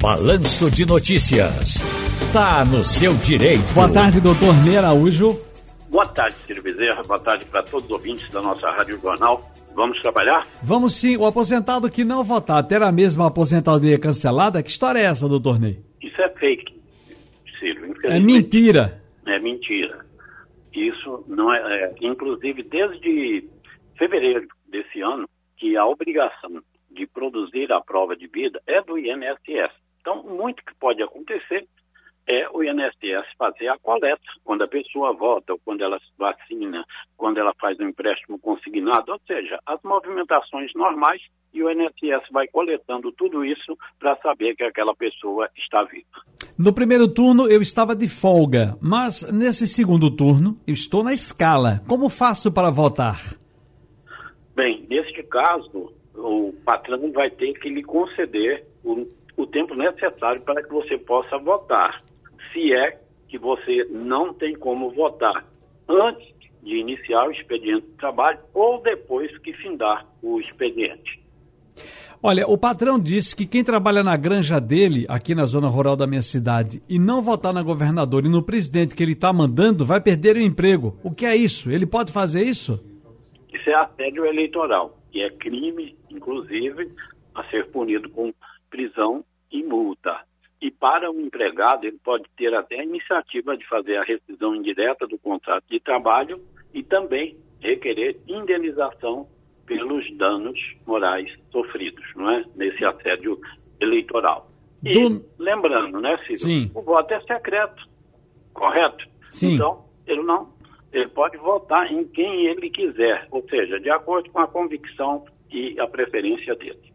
Balanço de Notícias. Tá no seu direito. Boa tarde, doutor Ney Araújo. Boa tarde, Ciro Bezerra. Boa tarde para todos os ouvintes da nossa Rádio Jornal. Vamos trabalhar? Vamos sim. O aposentado que não votar terá mesmo a aposentadoria cancelada? Que história é essa, doutor Ney? Isso é fake, Ciro. É mentira. É mentira. Isso não é, é. Inclusive, desde fevereiro desse ano, que a obrigação de produzir a prova de vida é do INSS. Então, muito que pode acontecer é o INSS fazer a coleta quando a pessoa vota, ou quando ela se vacina, quando ela faz um empréstimo consignado, ou seja, as movimentações normais e o INSS vai coletando tudo isso para saber que aquela pessoa está viva. No primeiro turno eu estava de folga, mas nesse segundo turno eu estou na escala. Como faço para votar? Bem, neste caso, o patrão vai ter que lhe conceder o, o tempo necessário para que você possa votar se é que você não tem como votar antes de iniciar o expediente de trabalho ou depois que findar o expediente. Olha, o patrão disse que quem trabalha na granja dele, aqui na zona rural da minha cidade, e não votar na governadora e no presidente que ele está mandando, vai perder o emprego. O que é isso? Ele pode fazer isso? Isso é assédio eleitoral, e é crime, inclusive, a ser punido com prisão e multa. Para o empregado, ele pode ter até a iniciativa de fazer a rescisão indireta do contrato de trabalho e também requerer indenização pelos danos morais sofridos, não é? Nesse assédio eleitoral. E do... lembrando, né, Ciro? Sim. O voto é secreto, correto? Sim. Então, ele não, ele pode votar em quem ele quiser, ou seja, de acordo com a convicção e a preferência dele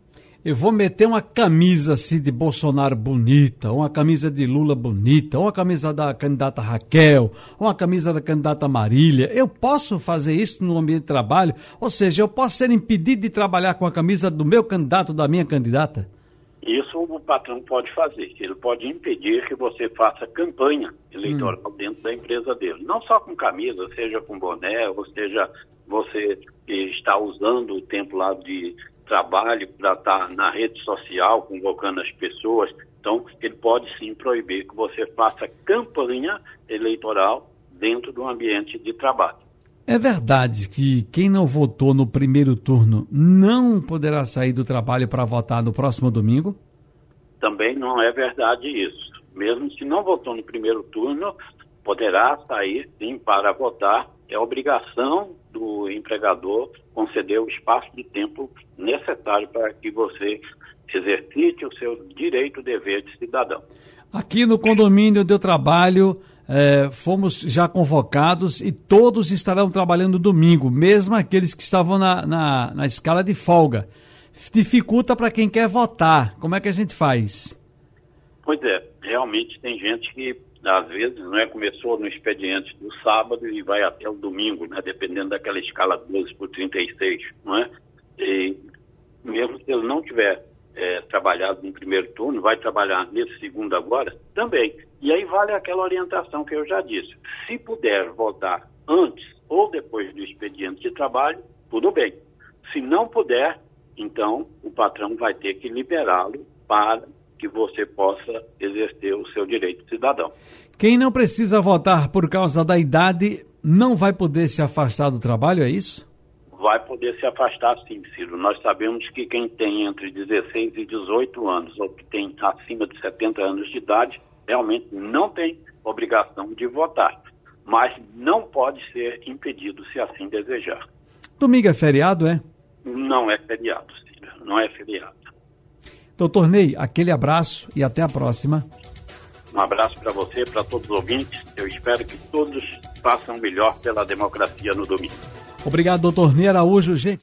eu vou meter uma camisa assim de Bolsonaro bonita, uma camisa de Lula bonita, uma camisa da candidata Raquel, uma camisa da candidata Marília. Eu posso fazer isso no ambiente de trabalho? Ou seja, eu posso ser impedido de trabalhar com a camisa do meu candidato, da minha candidata? Isso o patrão pode fazer. Ele pode impedir que você faça campanha eleitoral hum. dentro da empresa dele. Não só com camisa, seja com boné, ou seja, você está usando o tempo lá de trabalho para estar tá na rede social, convocando as pessoas. Então, ele pode sim proibir que você faça campanha eleitoral dentro do ambiente de trabalho. É verdade que quem não votou no primeiro turno não poderá sair do trabalho para votar no próximo domingo? Também não é verdade isso. Mesmo se não votou no primeiro turno, poderá sair sim para votar. É obrigação do empregador conceder o espaço de tempo necessário para que você exercite o seu direito dever de cidadão. Aqui no condomínio onde eu trabalho, é, fomos já convocados e todos estarão trabalhando domingo, mesmo aqueles que estavam na, na, na escala de folga. Dificulta para quem quer votar. Como é que a gente faz? Pois é, realmente tem gente que às vezes, não é, começou no expediente do sábado e vai até o domingo, né, dependendo daquela escala 12 por 36, não é? E mesmo se ele não tiver é, trabalhado no primeiro turno, vai trabalhar nesse segundo agora também. E aí vale aquela orientação que eu já disse. Se puder votar antes ou depois do expediente de trabalho, tudo bem. Se não puder, então o patrão vai ter que liberá-lo para que você possa exercer o seu direito cidadão. Quem não precisa votar por causa da idade não vai poder se afastar do trabalho, é isso? Vai poder se afastar sim, Ciro. Nós sabemos que quem tem entre 16 e 18 anos ou que tem acima de 70 anos de idade realmente não tem obrigação de votar, mas não pode ser impedido se assim desejar. Domingo é feriado, é? Não é feriado, Ciro. Não é feriado. Doutor Ney, aquele abraço e até a próxima. Um abraço para você, para todos os ouvintes. Eu espero que todos façam melhor pela democracia no domingo. Obrigado, doutor Ney Araújo. Gente.